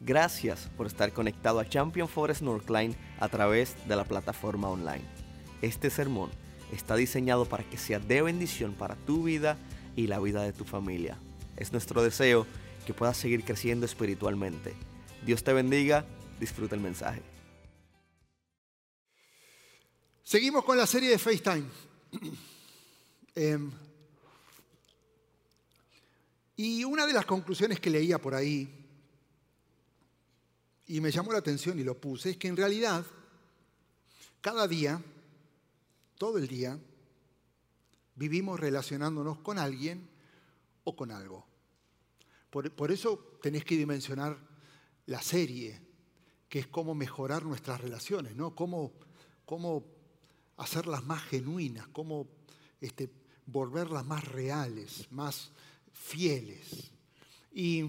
Gracias por estar conectado a Champion Forest Northline a través de la plataforma online. Este sermón está diseñado para que sea de bendición para tu vida y la vida de tu familia. Es nuestro deseo que puedas seguir creciendo espiritualmente. Dios te bendiga, disfruta el mensaje. Seguimos con la serie de FaceTime. Em, y una de las conclusiones que leía por ahí, y me llamó la atención y lo puse, es que en realidad, cada día, todo el día, vivimos relacionándonos con alguien o con algo. Por, por, eso tenés que dimensionar la serie, que es cómo mejorar nuestras relaciones, ¿no? Cómo, cómo hacerlas más genuinas, cómo este, volverlas más reales, más fieles. Y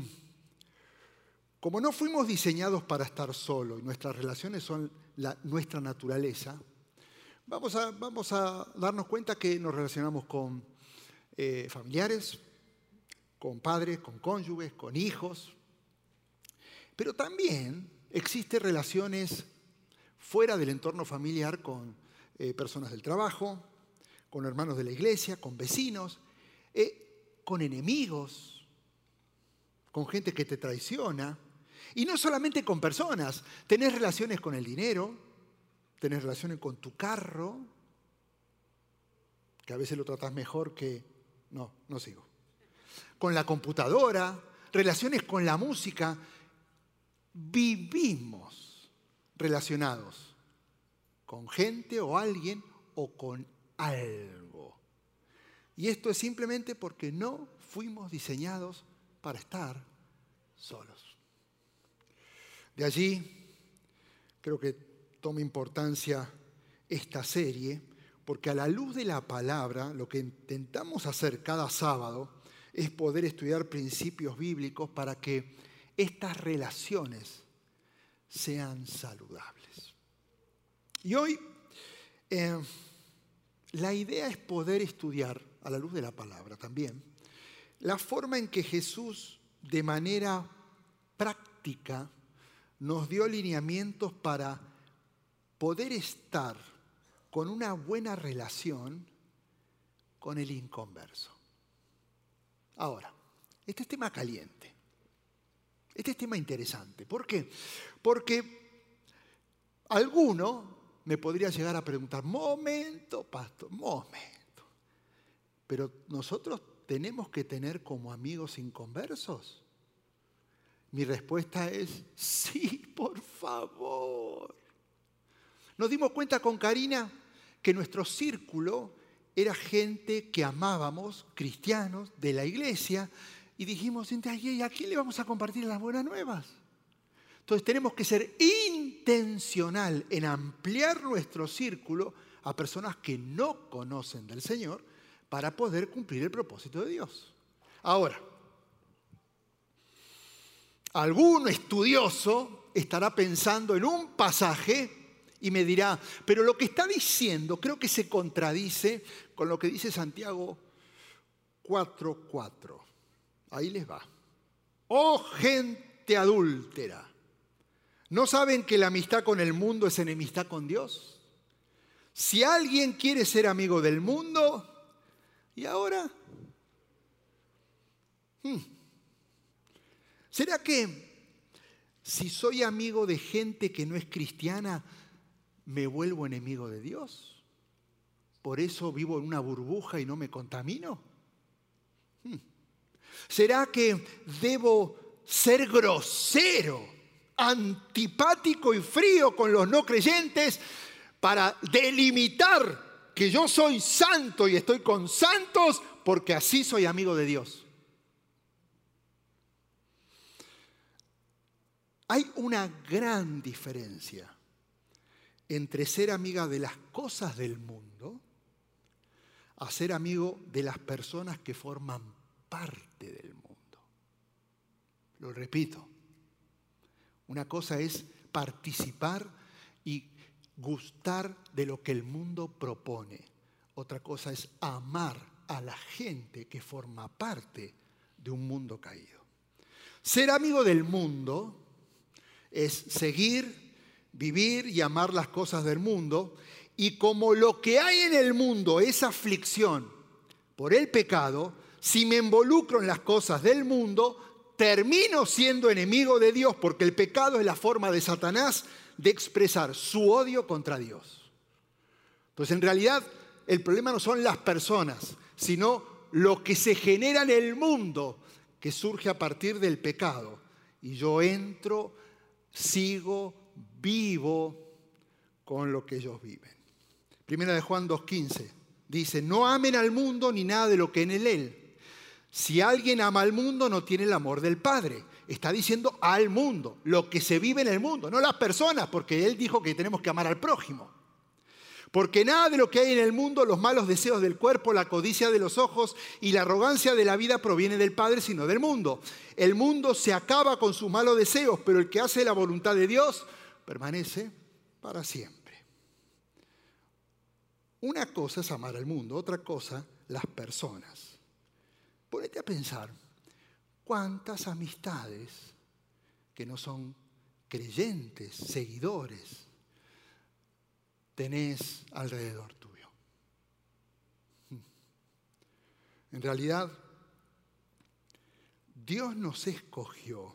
como no fuimos diseñados para estar solos y nuestras relaciones son nuestra naturaleza, vamos a, vamos a, darnos cuenta que nos relacionamos con eh, familiares, con padres, con cónyuges, con hijos, pero también existen relaciones fuera del entorno familiar con eh, personas del trabajo, con hermanos de la iglesia, con vecinos, eh, con enemigos, con gente que te traiciona. Y no solamente con personas, tenés relaciones con el dinero, tenés relaciones con tu carro, que a veces lo tratas mejor que... No, no sigo. Con la computadora, relaciones con la música. Vivimos relacionados con gente o alguien o con algo. Y esto es simplemente porque no fuimos diseñados para estar solos. De allí creo que toma importancia esta serie, porque a la luz de la palabra lo que intentamos hacer cada sábado es poder estudiar principios bíblicos para que estas relaciones sean saludables. Y hoy eh, la idea es poder estudiar, a la luz de la palabra también, la forma en que Jesús de manera práctica nos dio lineamientos para poder estar con una buena relación con el inconverso. Ahora, este es tema caliente. Este es tema interesante. ¿Por qué? Porque alguno me podría llegar a preguntar, momento, pastor, momento. Pero nosotros tenemos que tener como amigos inconversos. Mi respuesta es, sí, por favor. Nos dimos cuenta con Karina que nuestro círculo era gente que amábamos, cristianos de la iglesia, y dijimos, ¿y a quién le vamos a compartir las buenas nuevas? Entonces tenemos que ser intencional en ampliar nuestro círculo a personas que no conocen del Señor para poder cumplir el propósito de Dios. Ahora, algún estudioso estará pensando en un pasaje y me dirá, pero lo que está diciendo creo que se contradice con lo que dice Santiago 4.4. Ahí les va. Oh gente adúltera ¿No saben que la amistad con el mundo es enemistad con Dios? Si alguien quiere ser amigo del mundo, ¿y ahora? Hmm. ¿Será que si soy amigo de gente que no es cristiana, me vuelvo enemigo de Dios? ¿Por eso vivo en una burbuja y no me contamino? Hmm. ¿Será que debo ser grosero? antipático y frío con los no creyentes para delimitar que yo soy santo y estoy con santos porque así soy amigo de Dios. Hay una gran diferencia entre ser amiga de las cosas del mundo a ser amigo de las personas que forman parte del mundo. Lo repito, una cosa es participar y gustar de lo que el mundo propone. Otra cosa es amar a la gente que forma parte de un mundo caído. Ser amigo del mundo Es seguir, vivir y amar las cosas del mundo. Y como lo que hay en el mundo es aflicción por el pecado, si me involucro en las cosas del mundo, termino siendo enemigo de Dios porque el pecado es la forma de Satanás de expresar su odio contra Dios. Entonces, en realidad, el problema no son las personas, sino lo que se genera en el mundo que surge a partir del pecado. Y yo entro, sigo, vivo con lo que ellos viven. Primera de Juan 2.15 dice, no amen al mundo ni nada de lo que en él. Si alguien ama al mundo no tiene el amor del Padre. Está diciendo al mundo, lo que se vive en el mundo, no las personas, porque él dijo que tenemos que amar al prójimo. Porque nada de lo que hay en el mundo, los malos deseos del cuerpo, la codicia de los ojos y la arrogancia de la vida proviene del Padre, sino del mundo. El mundo se acaba con sus malos deseos, pero el que hace la voluntad de Dios permanece para siempre. Una cosa es amar al mundo, otra cosa las personas. Ponete a pensar, ¿cuántas amistades que no son creyentes, seguidores, tenés alrededor tuyo. En realidad, Dios nos escogió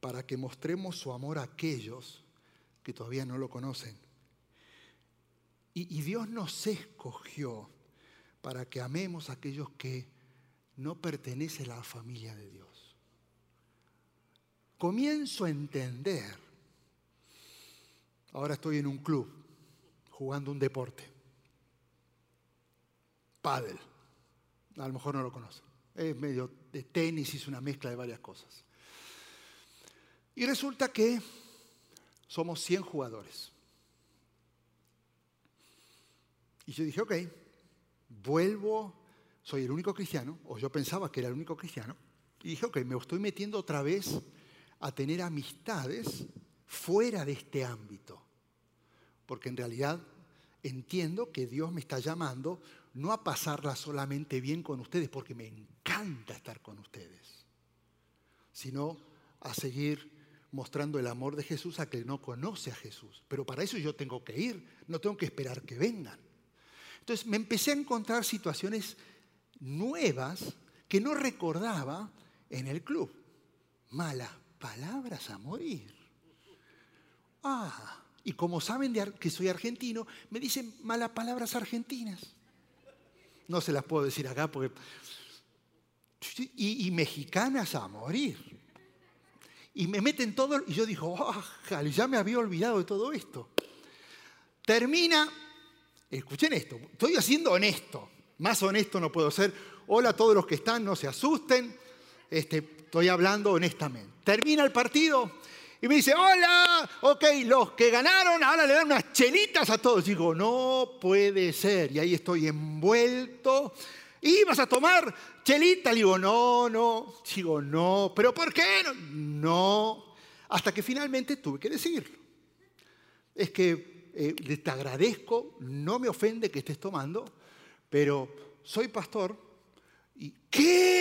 para que mostremos su amor a aquellos que todavía no lo conocen. Y, y, Dios nos escogió para que amemos a aquellos que no pertenecen a la familia de Dios. Comienzo a entender. Ahora estoy en un club jugando un deporte. Paddle. A lo mejor no lo conocen. Es medio de tenis, es una mezcla de varias cosas. Y resulta que somos 100 jugadores. Y yo dije, ok, vuelvo, soy el único cristiano, o yo pensaba que era el único cristiano, y dije, ok, me estoy metiendo otra vez a tener amistades fuera de este ámbito porque en realidad entiendo que Dios me está llamando no a pasarla solamente bien con ustedes, porque me encanta estar con ustedes, sino a seguir mostrando el amor de Jesús a que no conoce a Jesús. Pero para eso yo tengo que ir, no tengo que esperar que vengan. Entonces me empecé a encontrar situaciones nuevas que no recordaba en el club. Malas palabras a morir. Ah, y como saben que soy argentino, me dicen malas palabras argentinas. No se las puedo decir acá porque... Y, mexicanas a morir. Y me meten todo... Y yo digo, oh, ya me había olvidado de todo esto. Termina... Escuchen esto, estoy haciendo honesto. Más honesto no puedo ser. Hola a todos los que están, no se asusten. Este, estoy hablando honestamente. Termina el partido y me dice, hola, ok, los que ganaron ahora le dan unas chelitas a todos. Digo, no puede ser. Y ahí estoy envuelto. ¿Y vas a tomar chelita? Le digo, no, no. Digo, no. ¿Pero por qué? No. Hasta que finalmente tuve que decirlo. Es que eh, te agradezco, no me ofende que estés tomando, pero soy pastor. ¿Y qué?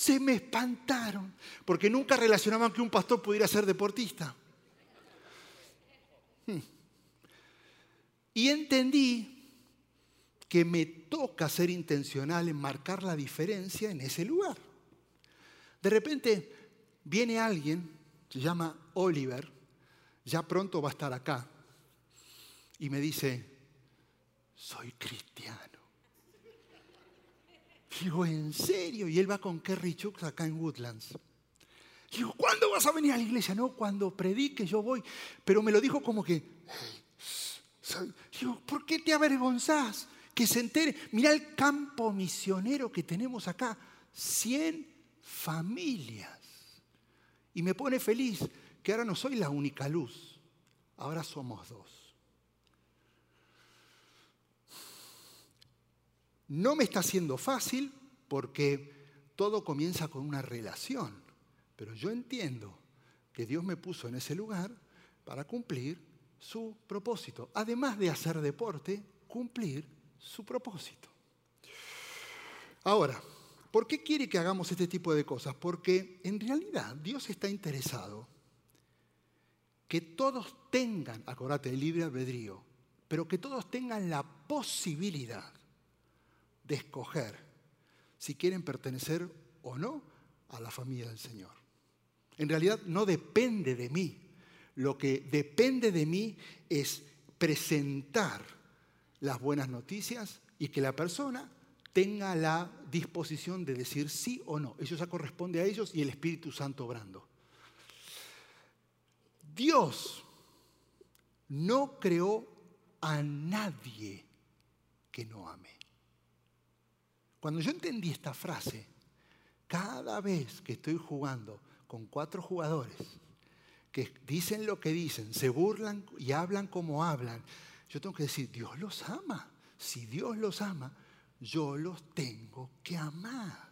Se me espantaron, porque nunca relacionaban que un pastor pudiera ser deportista. Hmm. Y entendí que me toca ser intencional en marcar la diferencia en ese lugar. De repente viene alguien, se llama Oliver, ya pronto va a estar acá, y me dice, soy cristiano. Digo, ¿en serio? Y él va con Kerry Chooks acá en Woodlands. Digo, ¿cuándo vas a venir a la iglesia? No, cuando predique yo voy. Pero me lo dijo como que, digo, ¿por qué te avergonzás? Que se entere. Mira el campo misionero que tenemos acá. 100 familias. Y me pone feliz que ahora no soy la única luz. Ahora somos dos. No me está siendo fácil porque todo comienza con una relación, pero yo entiendo que Dios me puso en ese lugar para cumplir su propósito. Además de hacer deporte, cumplir su propósito. Ahora, ¿por qué quiere que hagamos este tipo de cosas? Porque en realidad Dios está interesado que todos tengan, acordate, el libre albedrío, pero que todos tengan la posibilidad de escoger si quieren pertenecer o no a la familia del Señor. En realidad no depende de mí. Lo que depende de mí es presentar las buenas noticias y que la persona tenga la disposición de decir sí o no. Eso ya corresponde a ellos y el Espíritu Santo obrando. Dios no creó a nadie que no ame. Cuando yo entendí esta frase, cada vez que estoy jugando con cuatro jugadores que dicen lo que dicen, se burlan y hablan como hablan, yo tengo que decir, Dios los ama. Si Dios los ama, yo los tengo que amar.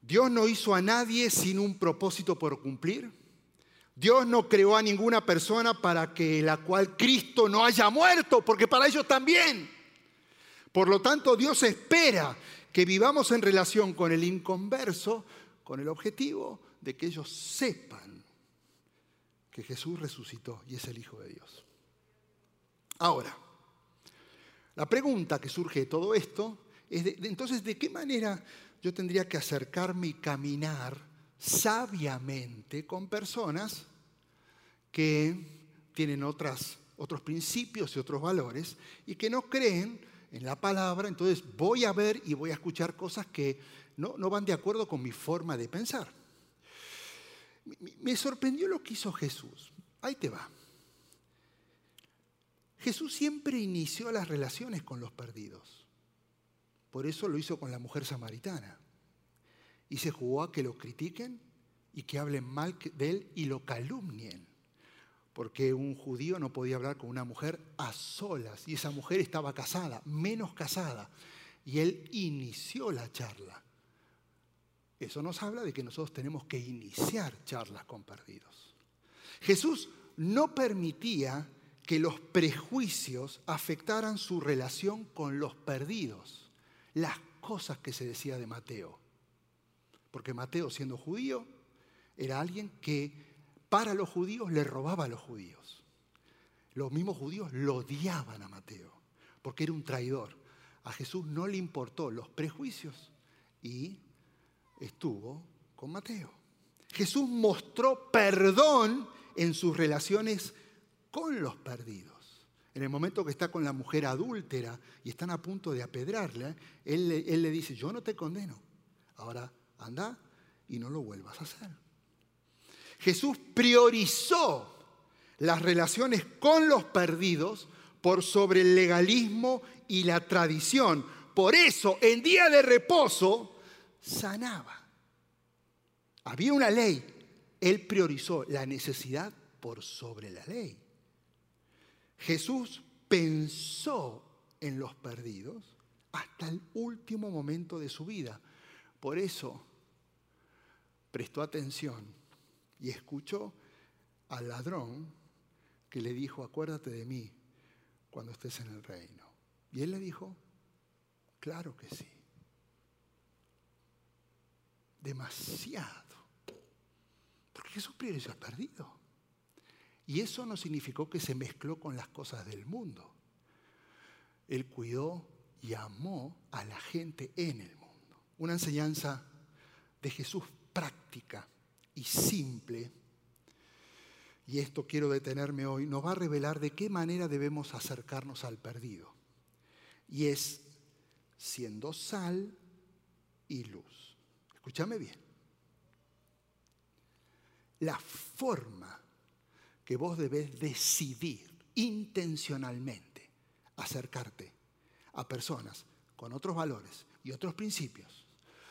Dios no hizo a nadie sin un propósito por cumplir. Dios no creó a ninguna persona para que la cual Cristo no haya muerto, porque para ellos también. Por lo tanto, Dios espera que vivamos en relación con el inconverso, con el objetivo de que ellos sepan que Jesús resucitó y es el Hijo de Dios. Ahora, la pregunta que surge de todo esto es, entonces, ¿de qué manera yo tendría que acercarme y caminar sabiamente con personas que tienen otras, otros principios y otros valores y que no creen en la palabra? Entonces voy a ver y voy a escuchar cosas que no, no van de acuerdo con mi forma de pensar. Me sorprendió lo que hizo Jesús. Ahí te va. Jesús siempre inició las relaciones con los perdidos. Por eso lo hizo con la mujer samaritana. Y se jugó a que lo critiquen y que hablen mal de él y lo calumnien. Porque un judío no podía hablar con una mujer a solas. Y esa mujer estaba casada, menos casada. Y él inició la charla. Eso nos habla de que nosotros tenemos que iniciar charlas con perdidos. Jesús no permitía que los prejuicios afectaran su relación con los perdidos, las cosas que se decía de Mateo. Porque Mateo, siendo judío, era alguien que para los judíos le robaba a los judíos. Los mismos judíos lo odiaban a Mateo, porque era un traidor. A Jesús no le importó los prejuicios y estuvo con Mateo. Jesús mostró perdón en sus relaciones con los perdidos. En el momento que está con la mujer adúltera y están a punto de apedrarla, él, le dice, yo no te condeno, ahora anda y no lo vuelvas a hacer. Jesús priorizó las relaciones con los perdidos por sobre el legalismo y la tradición. Por eso, en día de reposo, sanaba. Había una ley. Él priorizó la necesidad por sobre la ley. Jesús pensó en los perdidos hasta el último momento de su vida. Por eso prestó atención y escuchó al ladrón que le dijo, acuérdate de mí cuando estés en el reino. Y él le dijo, claro que sí. Demasiado. Porque Jesús priorizó al perdido. Y eso no significó que se mezcló con las cosas del mundo. Él cuidó y amó a la gente en el mundo. Una enseñanza de Jesús práctica y simple. Y esto quiero detenerme hoy, nos va a revelar de qué manera debemos acercarnos al perdido. Y es siendo sal y luz. Escúchame bien. La forma que vos debes decidir intencionalmente acercarte a personas con otros valores y otros principios,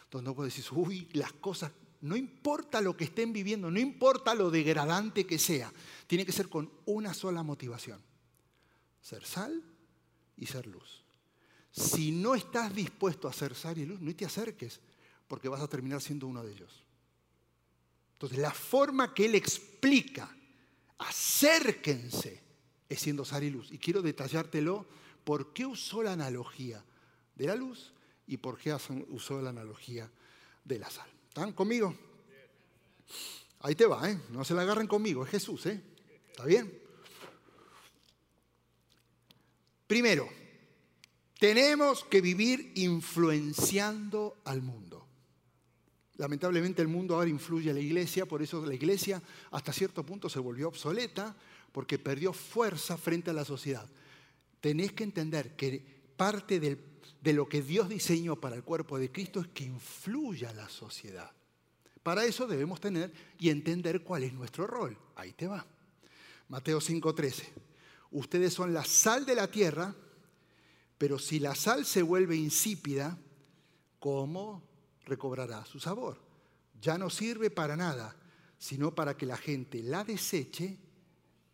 donde vos decís, uy, las cosas, no importa lo que estén viviendo, no importa lo degradante que sea, tiene que ser con una sola motivación, ser sal y ser luz. Si no estás dispuesto a ser sal y luz, no te acerques, porque vas a terminar siendo uno de ellos. Entonces, la forma que él explica acérquense, es siendo sal y luz. Y quiero detallártelo por qué usó la analogía de la luz y por qué usó la analogía de la sal. ¿Están conmigo? Ahí te va, ¿eh? No se la agarren conmigo, es Jesús, ¿eh? ¿Está bien? Primero, tenemos que vivir influenciando al mundo. Lamentablemente el mundo ahora influye a la iglesia, por eso la iglesia hasta cierto punto se volvió obsoleta porque perdió fuerza frente a la sociedad. Tenés que entender que parte de lo que Dios diseñó para el cuerpo de Cristo es que influya la sociedad. Para eso debemos tener y entender cuál es nuestro rol. Ahí te va. Mateo 5:13. Ustedes son la sal de la tierra, pero si la sal se vuelve insípida, ¿cómo recobrará su sabor? Ya no sirve para nada, sino para que la gente la deseche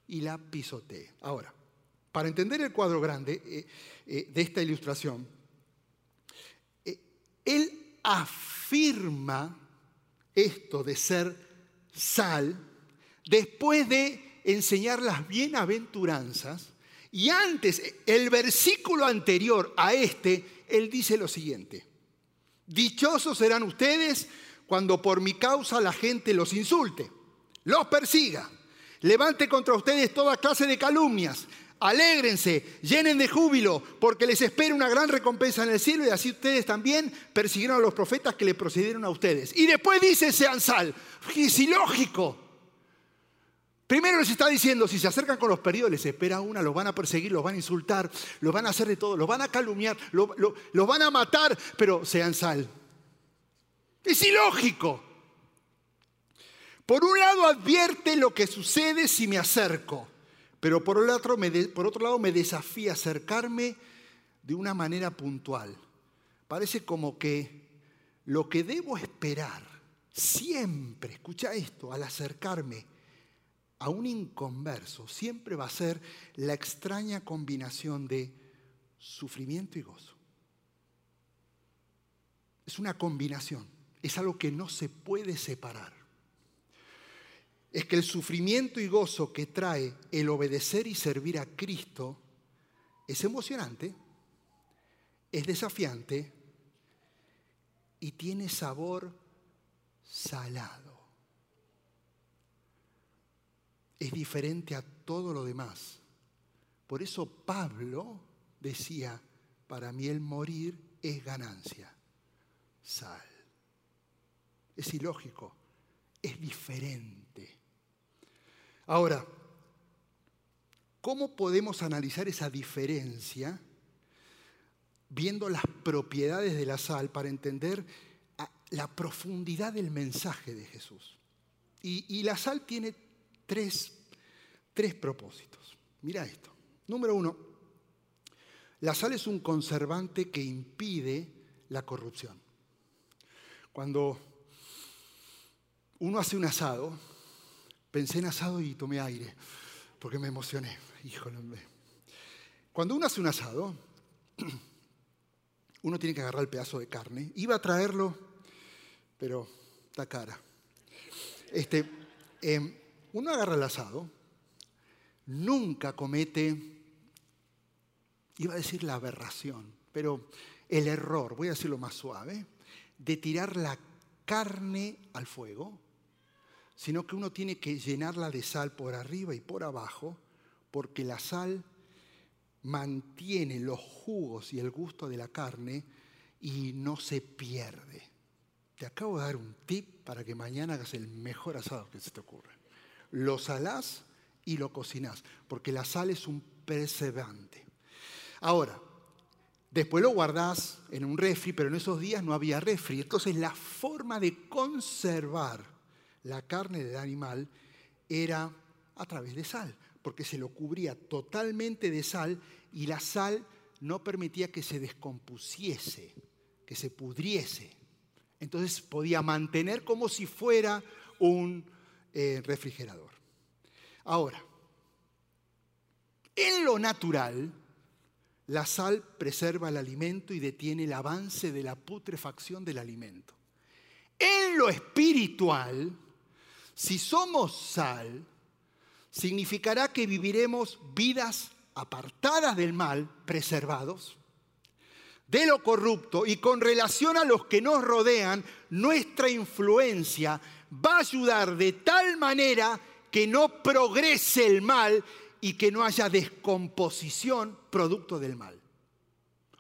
y la pisotee. Ahora, para entender el cuadro grande eh, eh, de esta ilustración, eh, él afirma esto de ser sal después de enseñar las bienaventuranzas. Y antes, el versículo anterior a este, él dice lo siguiente. Dichosos serán ustedes cuando por mi causa la gente los insulte, los persiga, levante contra ustedes toda clase de calumnias. Alégrense, llenen de júbilo, porque les espera una gran recompensa en el cielo y así ustedes también persiguieron a los profetas que le procedieron a ustedes. Y después dice, sean sal. Es ilógico. Primero les está diciendo, si se acercan con los periodos, les espera una, los van a perseguir, los van a insultar, los van a hacer de todo, los van a calumniar, los van a matar, pero sean sal. Es ilógico. Por un lado advierte lo que sucede si me acerco. Pero por otro, lado me desafía acercarme de una manera puntual. Parece como que lo que debo esperar siempre, escucha esto, al acercarme a un inconverso, siempre va a ser la extraña combinación de sufrimiento y gozo. Es una combinación, es algo que no se puede separar es que el sufrimiento y gozo que trae el obedecer y servir a Cristo es emocionante, es desafiante y tiene sabor salado. Es diferente a todo lo demás. Por eso Pablo decía, para mí el morir es ganancia. Sal. Es ilógico, es diferente. Ahora, ¿cómo podemos analizar esa diferencia viendo las propiedades de la sal para entender la profundidad del mensaje de Jesús? Y, la sal tiene tres, tres propósitos. Mira esto. Número uno, la sal es un conservante que impide la corrupción. Cuando uno hace un asado, pensé en asado y tomé aire, porque me emocioné. Híjole. Cuando uno hace un asado, uno tiene que agarrar el pedazo de carne. Iba a traerlo, pero está cara. Este, em, uno agarra el asado, nunca comete, iba a decir la aberración, pero el error, voy a decirlo más suave, de tirar la carne al fuego sino que uno tiene que llenarla de sal por arriba y por abajo, porque la sal mantiene los jugos y el gusto de la carne y no se pierde. Te acabo de dar un tip para que mañana hagas el mejor asado que se te ocurra. Lo salás y lo cocinás, porque la sal es un preservante. Ahora, después lo guardás en un refri, pero en esos días no había refri. Entonces la forma de conservar la carne del animal era a través de sal, porque se lo cubría totalmente de sal y la sal no permitía que se descompusiese, que se pudriese. Entonces podía mantener como si fuera un eh, refrigerador. Ahora, en lo natural, la sal preserva el alimento y detiene el avance de la putrefacción del alimento. En lo espiritual, si somos sal, significará que viviremos vidas apartadas del mal, preservados, de lo corrupto y con relación a los que nos rodean, nuestra influencia va a ayudar de tal manera que no progrese el mal y que no haya descomposición producto del mal.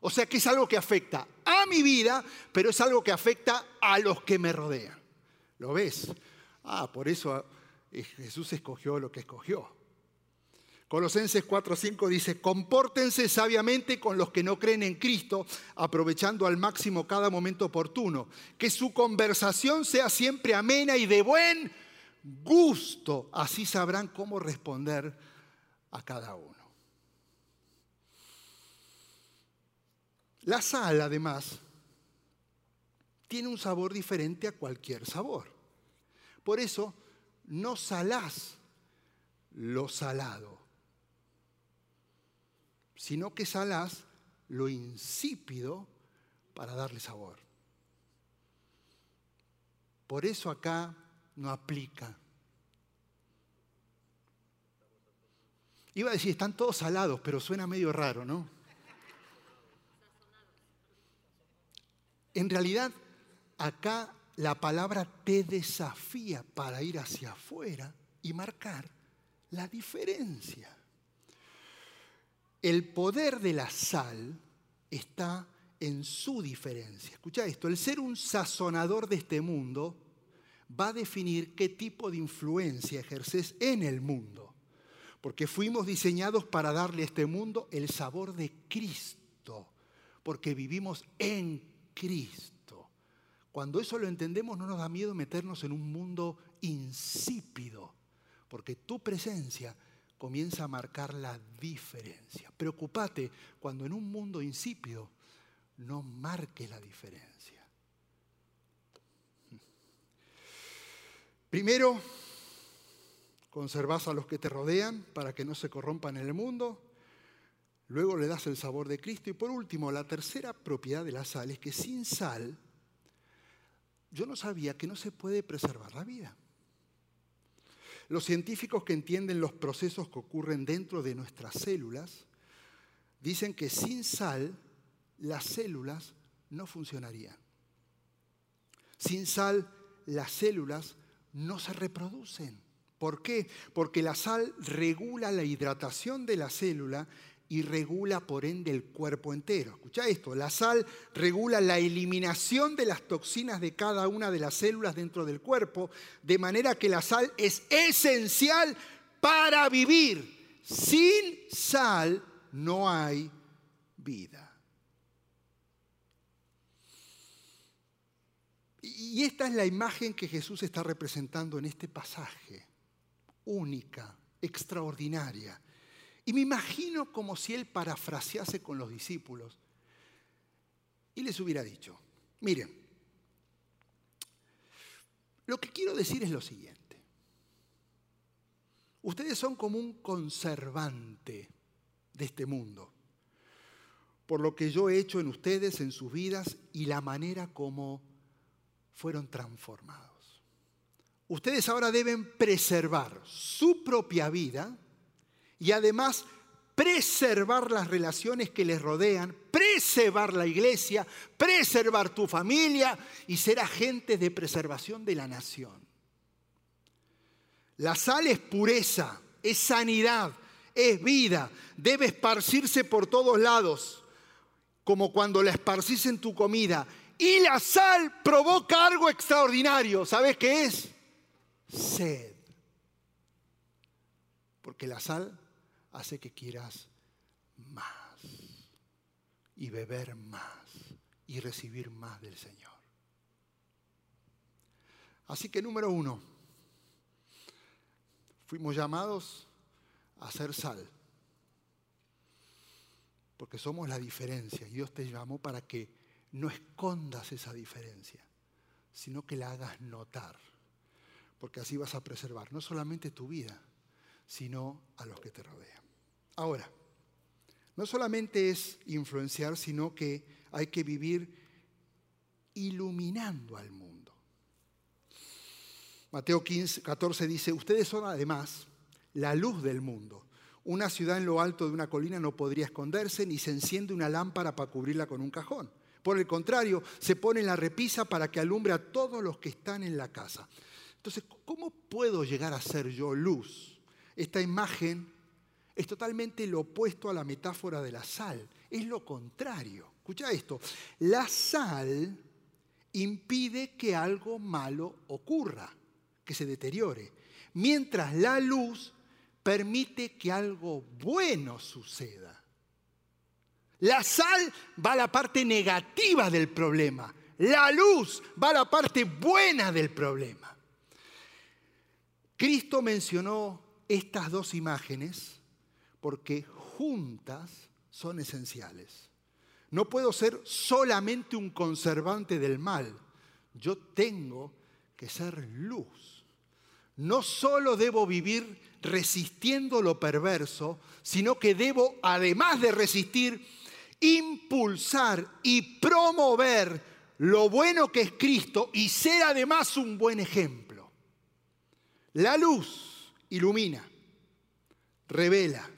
O sea que es algo que afecta a mi vida, pero es algo que afecta a los que me rodean. ¿Lo ves? Ah, por eso eh, Jesús escogió lo que escogió. Colosenses 4:5 dice, compórtense sabiamente con los que no creen en Cristo, aprovechando al máximo cada momento oportuno. Que su conversación sea siempre amena y de buen gusto. Así sabrán cómo responder a cada uno. La sal, además, tiene un sabor diferente a cualquier sabor. Por eso, no salás lo salado, sino que salás lo insípido para darle sabor. Por eso acá no aplica. Iba a decir, están todos salados, pero suena medio raro, ¿no? En realidad, acá la palabra te desafía para ir hacia afuera y marcar la diferencia. El poder de la sal está en su diferencia. Escucha esto, el ser un sazonador de este mundo va a definir qué tipo de influencia ejerces en el mundo. Porque fuimos diseñados para darle a este mundo el sabor de Cristo, porque vivimos en Cristo. Cuando eso lo entendemos no nos da miedo meternos en un mundo insípido, porque tu presencia comienza a marcar la diferencia. Preocupate cuando en un mundo insípido no marque la diferencia. Primero, conservas a los que te rodean para que no se corrompan en el mundo. Luego le das el sabor de Cristo. Y por último, la tercera propiedad de la sal es que sin sal, yo no sabía que no se puede preservar la vida. Los científicos que entienden los procesos que ocurren dentro de nuestras células dicen que sin sal las células no funcionarían. Sin sal las células no se reproducen. ¿Por qué? Porque la sal regula la hidratación de la célula y regula por ende el cuerpo entero. Escucha esto, la sal regula la eliminación de las toxinas de cada una de las células dentro del cuerpo, de manera que la sal es esencial para vivir. Sin sal no hay vida. Y esta es la imagen que Jesús está representando en este pasaje, única, extraordinaria y me imagino como si él parafrasease con los discípulos y les hubiera dicho, miren, lo que quiero decir es lo siguiente. Ustedes son como un conservante de este mundo, por lo que yo he hecho en ustedes, en sus vidas y la manera como fueron transformados. Ustedes ahora deben preservar su propia vida y además preservar las relaciones que les rodean, preservar la iglesia, preservar tu familia y ser agentes de preservación de la nación. La sal es pureza, es sanidad, es vida, debe esparcirse por todos lados, como cuando la esparcís en tu comida. Y la sal provoca algo extraordinario, ¿sabes qué es? Sed. Porque la sal hace que quieras más y beber más y recibir más del Señor. Así que número uno, fuimos llamados a ser sal, porque somos la diferencia. Dios te llamó para que no escondas esa diferencia, sino que la hagas notar, porque así vas a preservar no solamente tu vida, sino a los que te rodean. Ahora, no solamente es influenciar, sino que hay que vivir iluminando al mundo. Mateo 15, 14 dice, ustedes son además la luz del mundo. Una ciudad en lo alto de una colina no podría esconderse ni se enciende una lámpara para cubrirla con un cajón. Por el contrario, se pone en la repisa para que alumbre a todos los que están en la casa. Entonces, ¿cómo puedo llegar a ser yo luz? Esta imagen es totalmente lo opuesto a la metáfora de la sal. Es lo contrario. Escucha esto. La sal impide que algo malo ocurra, que se deteriore, mientras la luz permite que algo bueno suceda. La sal va a la parte negativa del problema. La luz va a la parte buena del problema. Cristo mencionó estas dos imágenes porque juntas son esenciales. No puedo ser solamente un conservante del mal. Yo tengo que ser luz. No solo debo vivir resistiendo lo perverso, sino que debo, además de resistir, impulsar y promover lo bueno que es Cristo y ser además un buen ejemplo. La luz ilumina, revela,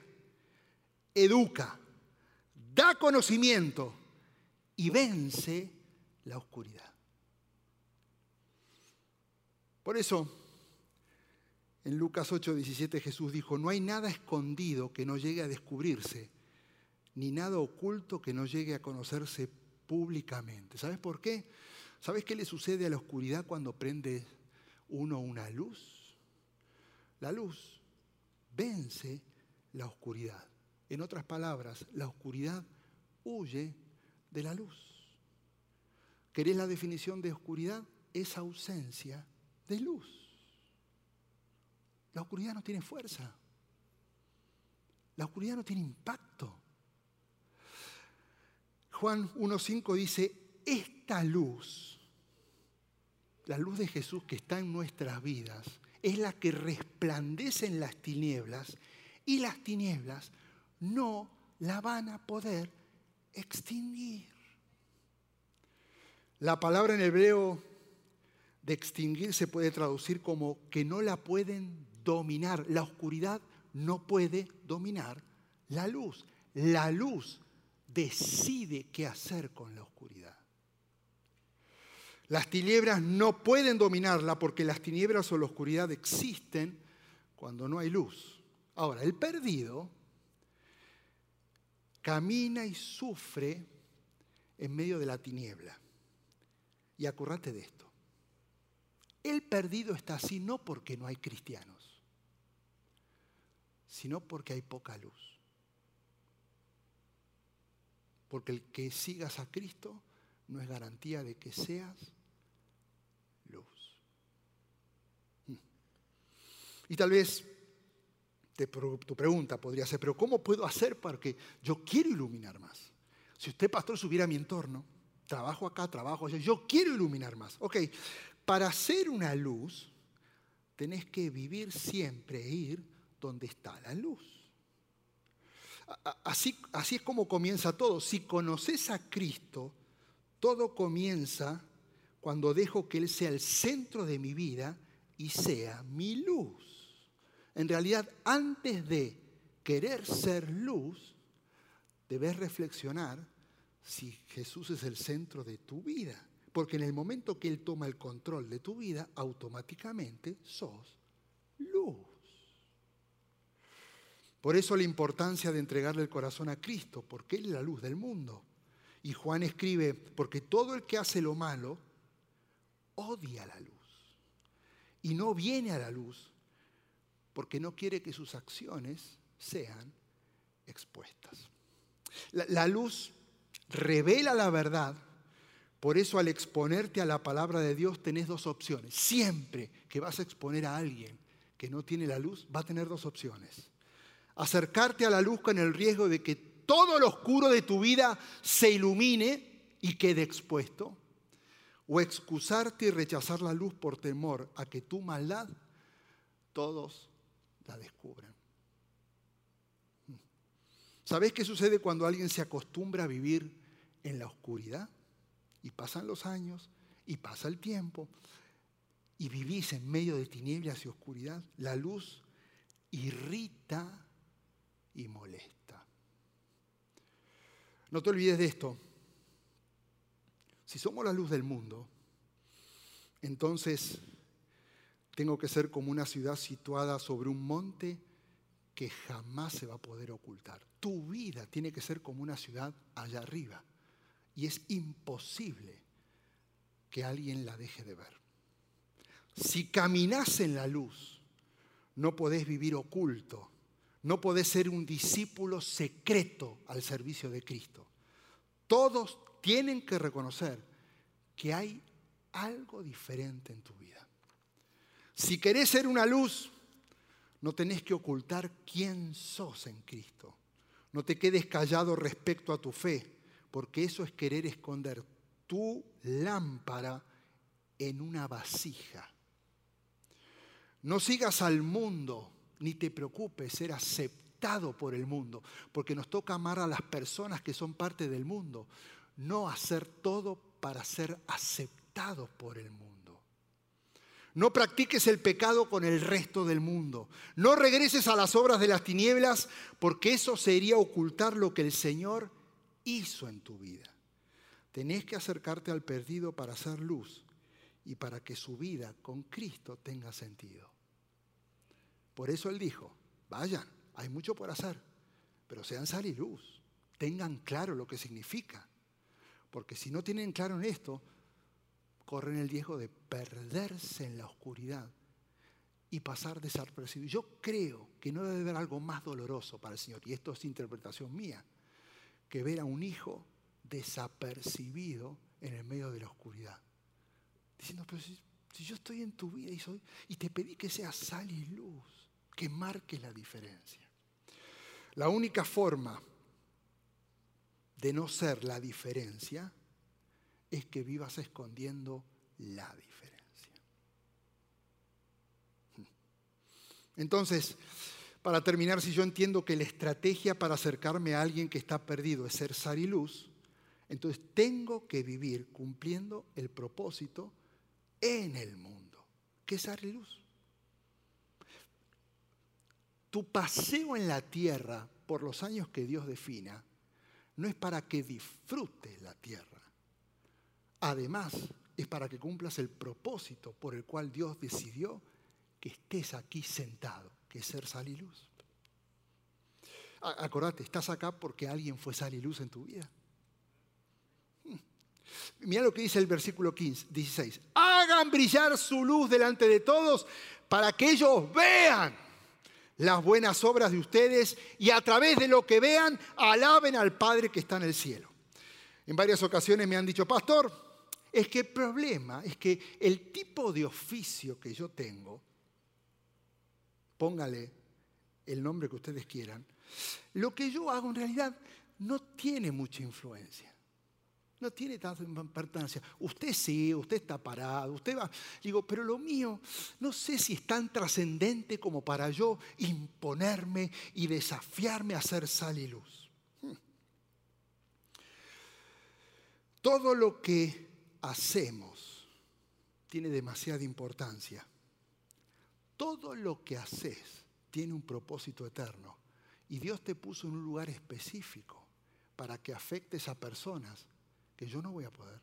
educa, da conocimiento y vence la oscuridad. Por eso, en Lucas 8, 17 Jesús dijo, no hay nada escondido que no llegue a descubrirse, ni nada oculto que no llegue a conocerse públicamente. ¿Sabes por qué? ¿Sabes qué le sucede a la oscuridad cuando prende uno una luz? La luz vence la oscuridad. En otras palabras, la oscuridad huye de la luz. ¿Querés la definición de oscuridad? Es ausencia de luz. La oscuridad no tiene fuerza. La oscuridad no tiene impacto. Juan 1.5 dice, esta luz, la luz de Jesús que está en nuestras vidas, es la que resplandece en las tinieblas y las tinieblas no la van a poder extinguir. La palabra en hebreo de extinguir se puede traducir como que no la pueden dominar. La oscuridad no puede dominar la luz. La luz decide qué hacer con la oscuridad. Las tinieblas no pueden dominarla porque las tinieblas o la oscuridad existen cuando no hay luz. Ahora, el perdido camina y sufre en medio de la tiniebla. Y acordate de esto. El perdido está así no porque no hay cristianos, sino porque hay poca luz. Porque el que sigas a Cristo no es garantía de que seas luz. Hmm. Y tal vez tu pregunta podría ser, pero ¿cómo puedo hacer para que yo quiero iluminar más? Si usted, pastor, subiera a mi entorno, trabajo acá, trabajo allá, yo quiero iluminar más. Ok, para ser una luz, tenés que vivir siempre e ir donde está la luz. Así, así es como comienza todo. Si conoces a Cristo, todo comienza cuando dejo que Él sea el centro de mi vida y sea mi luz. En realidad, antes de querer ser luz, debes reflexionar si Jesús es el centro de tu vida. Porque en el momento que Él toma el control de tu vida, automáticamente sos luz. Por eso la importancia de entregarle el corazón a Cristo, porque Él es la luz del mundo. Y Juan escribe, porque todo el que hace lo malo odia la luz y no viene a la luz porque no quiere que sus acciones sean expuestas. La, luz revela la verdad, por eso al exponerte a la palabra de Dios tenés dos opciones. Siempre que vas a exponer a alguien que no tiene la luz, va a tener dos opciones. Acercarte a la luz con el riesgo de que todo lo oscuro de tu vida se ilumine y quede expuesto. O excusarte y rechazar la luz por temor a que tu maldad todos la descubran. ¿Sabes qué sucede cuando alguien se acostumbra a vivir en la oscuridad? Y pasan los años y pasa el tiempo y vivís en medio de tinieblas y oscuridad. La luz irrita y molesta. No te olvides de esto. Si somos la luz del mundo, entonces Tengo que ser como una ciudad situada sobre un monte que jamás se va a poder ocultar. Tu vida tiene que ser como una ciudad allá arriba. Y es imposible que alguien la deje de ver. Si caminas en la luz, no podés vivir oculto, no podés ser un discípulo secreto al servicio de Cristo. Todos tienen que reconocer que hay algo diferente en tu vida. Si querés ser una luz, no tenés que ocultar quién sos en Cristo. No te quedes callado respecto a tu fe, porque eso es querer esconder tu lámpara en una vasija. No sigas al mundo, ni te preocupes ser aceptado por el mundo, porque nos toca amar a las personas que son parte del mundo, no hacer todo para ser aceptados por el mundo. No practiques el pecado con el resto del mundo. No regreses a las obras de las tinieblas, porque eso sería ocultar lo que el Señor hizo en tu vida. Tenés que acercarte al perdido para hacer luz y para que su vida con Cristo tenga sentido. Por eso Él dijo, vayan, hay mucho por hacer, pero sean sal y luz, tengan claro lo que significa. Porque si no tienen claro en esto, corren el riesgo de perderse en la oscuridad y pasar desapercibido. Yo creo que no debe haber algo más doloroso para el Señor, y esto es interpretación mía, que ver a un hijo desapercibido en el medio de la oscuridad. Diciendo, pero si, yo estoy en tu vida y, soy, y te pedí que seas sal y luz, que marques la diferencia. La única forma de no ser la diferencia es que vivas escondiendo la diferencia. Entonces, para terminar, si yo entiendo que la estrategia para acercarme a alguien que está perdido es ser sal y luz, entonces tengo que vivir cumpliendo el propósito en el mundo, que es sal y luz. Tu paseo en la tierra por los años que Dios defina no es para que disfrutes la tierra. Además, es para que cumplas el propósito por el cual Dios decidió que estés aquí sentado, que es ser sal y luz. Acordate, estás acá porque alguien fue sal y luz en tu vida. Mira lo que dice el versículo 15, 16. Hagan brillar su luz delante de todos para que ellos vean las buenas obras de ustedes y a través de lo que vean alaben al Padre que está en el cielo. En varias ocasiones me han dicho, pastor, es que el problema es que el tipo de oficio que yo tengo, póngale el nombre que ustedes quieran, lo que yo hago en realidad no tiene mucha influencia. No tiene tanta importancia. Usted sí, usted está parado, usted va. Digo, pero lo mío no sé si es tan trascendente como para yo imponerme y desafiarme a hacer sal y luz. Hmm. Todo lo que hacemos tiene demasiada importancia. Todo lo que haces tiene un propósito eterno. Y Dios te puso en un lugar específico para que afectes a personas que yo no voy a poder.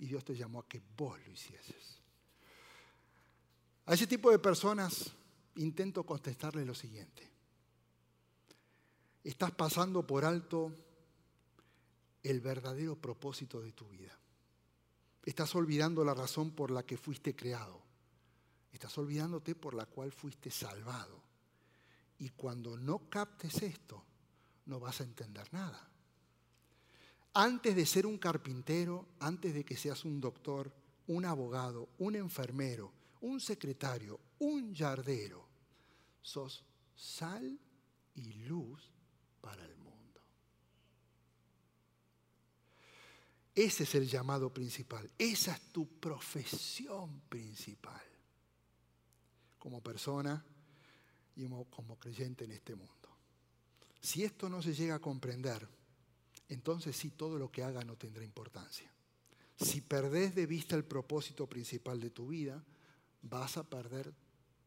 Y Dios te llamó a que vos lo hicieses. A ese tipo de personas intento contestarle lo siguiente. Estás pasando por alto el verdadero propósito de tu vida. Estás olvidando la razón por la que fuiste creado. Estás olvidándote por la cual fuiste salvado. Y cuando no captes esto, no vas a entender nada. Antes de ser un carpintero, antes de que seas un doctor, un abogado, un enfermero, un secretario, un yardero, sos sal y luz para el mundo. Ese es el llamado principal. Esa es tu profesión principal como persona y como creyente en este mundo. Si esto no se llega a comprender, entonces sí, todo lo que haga no tendrá importancia. Si perdés de vista el propósito principal de tu vida, vas a perder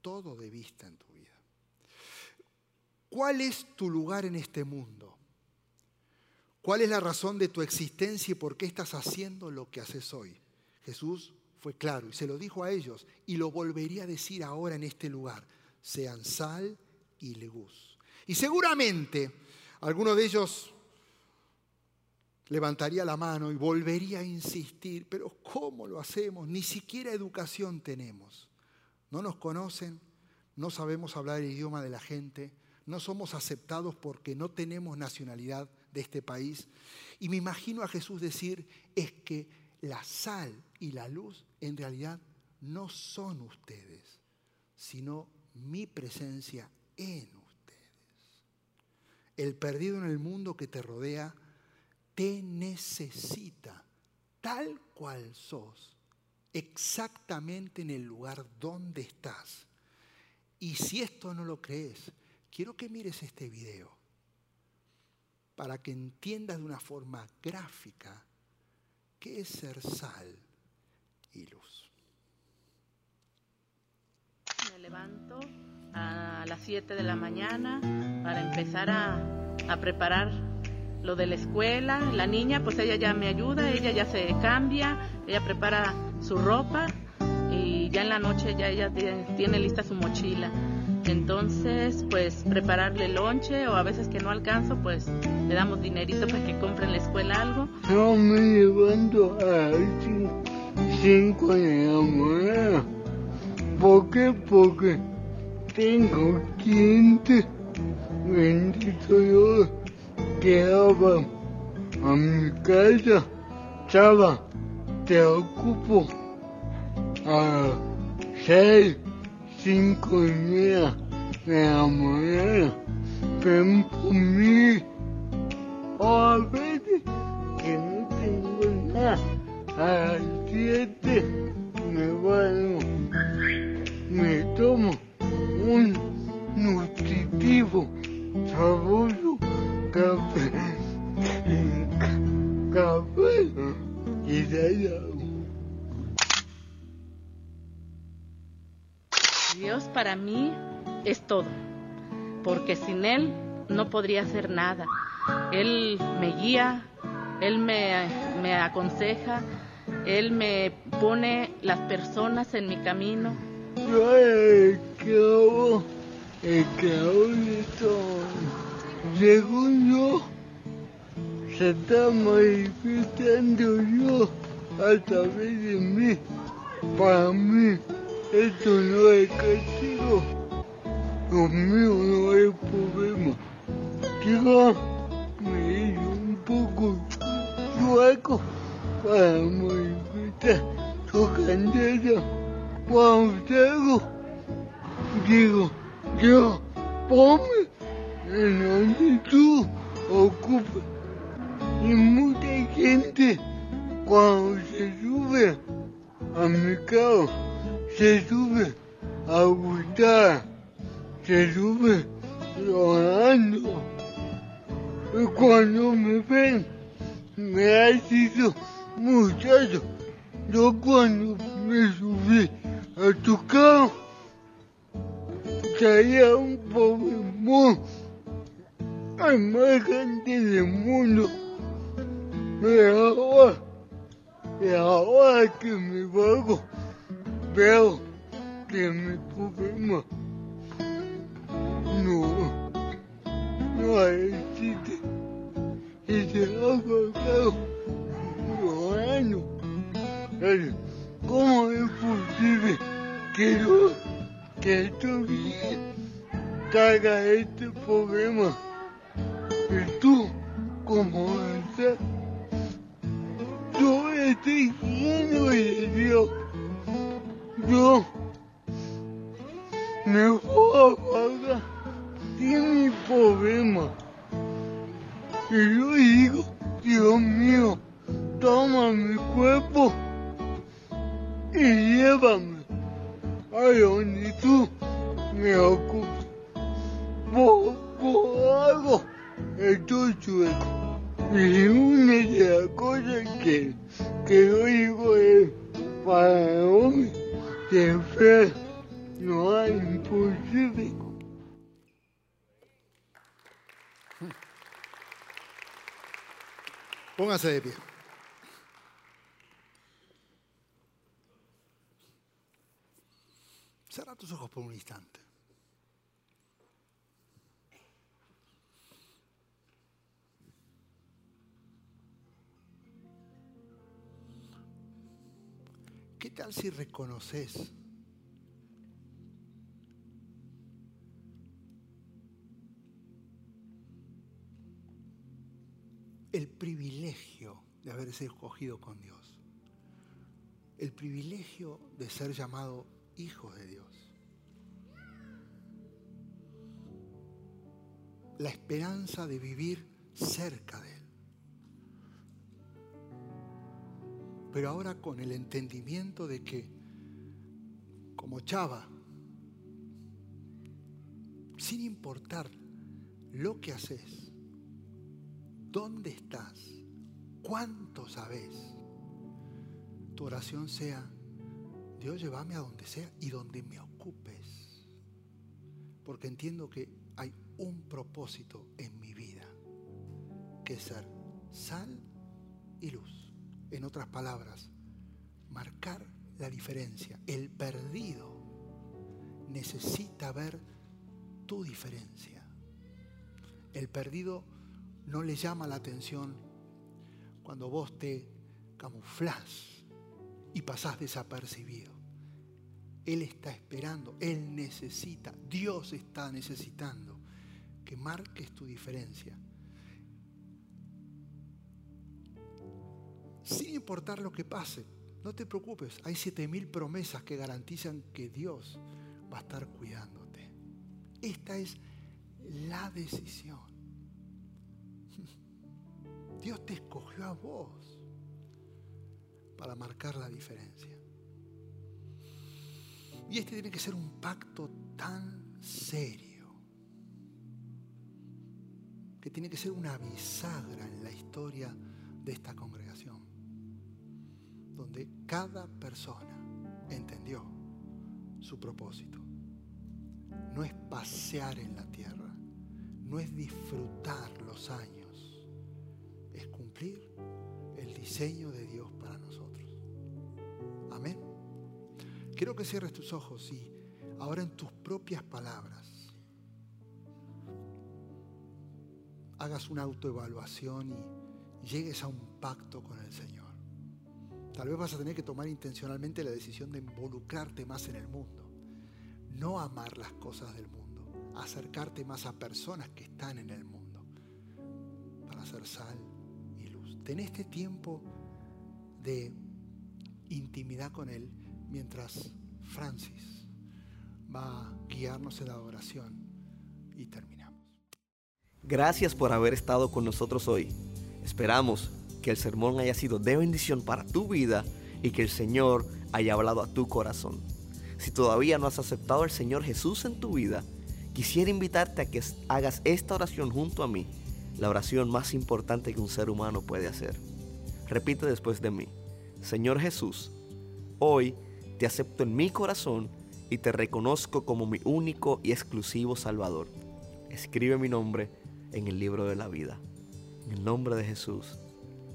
todo de vista en tu vida. ¿Cuál es tu lugar en este mundo? ¿Cuál es la razón de tu existencia y por qué estás haciendo lo que haces hoy? Jesús fue claro y se lo dijo a ellos y lo volvería a decir ahora en este lugar. Sean sal y luz. Y seguramente alguno de ellos levantaría la mano y volvería a insistir, pero ¿cómo lo hacemos? Ni siquiera educación tenemos. No nos conocen, no sabemos hablar el idioma de la gente, no somos aceptados porque no tenemos nacionalidad de este país. Y me imagino a Jesús decir, es que la sal y la luz en realidad no son ustedes, sino mi presencia en ustedes. El perdido en el mundo que te rodea te necesita tal cual sos, exactamente en el lugar donde estás. Y si esto no lo crees, quiero que mires este video para que entiendas de una forma gráfica qué es ser sal y luz. Me levanto a las 7 de la mañana para empezar a, a, preparar lo de la escuela. La niña, pues ella ya me ayuda, ella ya se cambia, ella prepara su ropa y ya en la noche ya ella tiene lista su mochila. Entonces, pues prepararle lonche o a veces que no alcanzo, pues le damos dinerito para que compre en la escuela algo. Yo me levanto a las 5 de la mañana. ¿Por qué? Porque tengo clientes, bendito Dios, que van a mi casa. Chava, te ocupo a las 6 cinco media de la mañana, ven por mí. O a veces que no tengo nada, a las siete me baño, me tomo un nutritivo, sabroso café, café. Y de Dios para mí es todo, porque sin Él no podría hacer nada. Él me guía, Él me, me aconseja, Él me pone las personas en mi camino. El cabo, el cabo. Según yo, se está manifestando yo a través de mí, para mí. Esto no es castigo. Lo mío no es problema. Quizá me hizo un poco chueco para manifestar su candela. Cuando digo, yo, ponme en donde tú ocupas. Y mucha gente cuando se sube a mi carro se sube a gustar, se sube llorando. Y cuando me ven, me ha sido muchacho. Yo cuando me subí a tu carro, traía un Pokémon al más grande del mundo. Y ahora, y ahora que me vago, veo que mi problema no, no existe. Y se ha pasado llorando. ¿Cómo es posible que yo, que todavía traiga este problema? Y tú, como estás, tú estás lleno de Dios yo me voy a pagar sin mi problema. Y yo digo, Dios mío, toma mi cuerpo y llévame a donde tú me ocupas. Por, algo estoy chueco. Y una de las cosas que, que yo digo es para hombre TV não é impossível. Pónganse de pie. Cierra tus ojos por un instante. Si reconoces el privilegio de haberse escogido con Dios? El privilegio de ser llamado hijo de Dios. La esperanza de vivir cerca Pero ahora con el entendimiento de que, como Chava, sin importar lo que haces, dónde estás, cuánto sabes, tu oración sea, Dios llévame a donde sea y donde me ocupes. Porque entiendo que hay un propósito en mi vida, que es ser sal y luz. En otras palabras, marcar la diferencia. El perdido necesita ver tu diferencia. El perdido no le llama la atención cuando vos te camuflás y pasás desapercibido. Él está esperando, Él necesita, Dios está necesitando que marques tu diferencia sin importar lo que pase. No te preocupes, hay siete mil promesas que garantizan que Dios va a estar cuidándote. Esta es la decisión. Dios te escogió a vos para marcar la diferencia. Y este tiene que ser un pacto tan serio, que tiene que ser una bisagra en la historia de esta congregación donde cada persona entendió su propósito. No es pasear en la tierra, no es disfrutar los años, es cumplir el diseño de Dios para nosotros. Amén. Quiero que cierres tus ojos y ahora en tus propias palabras hagas una autoevaluación y llegues a un pacto con el Señor. Tal vez vas a tener que tomar intencionalmente la decisión de involucrarte más en el mundo. No amar las cosas del mundo. Acercarte más a personas que están en el mundo. Para hacer sal y luz. Ten este tiempo de intimidad con Él mientras Francis va a guiarnos en la adoración y terminamos. Gracias por haber estado con nosotros hoy. Esperamos que el sermón haya sido de bendición para tu vida y que el Señor haya hablado a tu corazón. Si todavía no has aceptado al Señor Jesús en tu vida, quisiera invitarte a que hagas esta oración junto a mí, la oración más importante que un ser humano puede hacer. Repite después de mí, Señor Jesús, hoy te acepto en mi corazón y te reconozco como mi único y exclusivo Salvador. Escribe mi nombre en el libro de la vida. En el nombre de Jesús.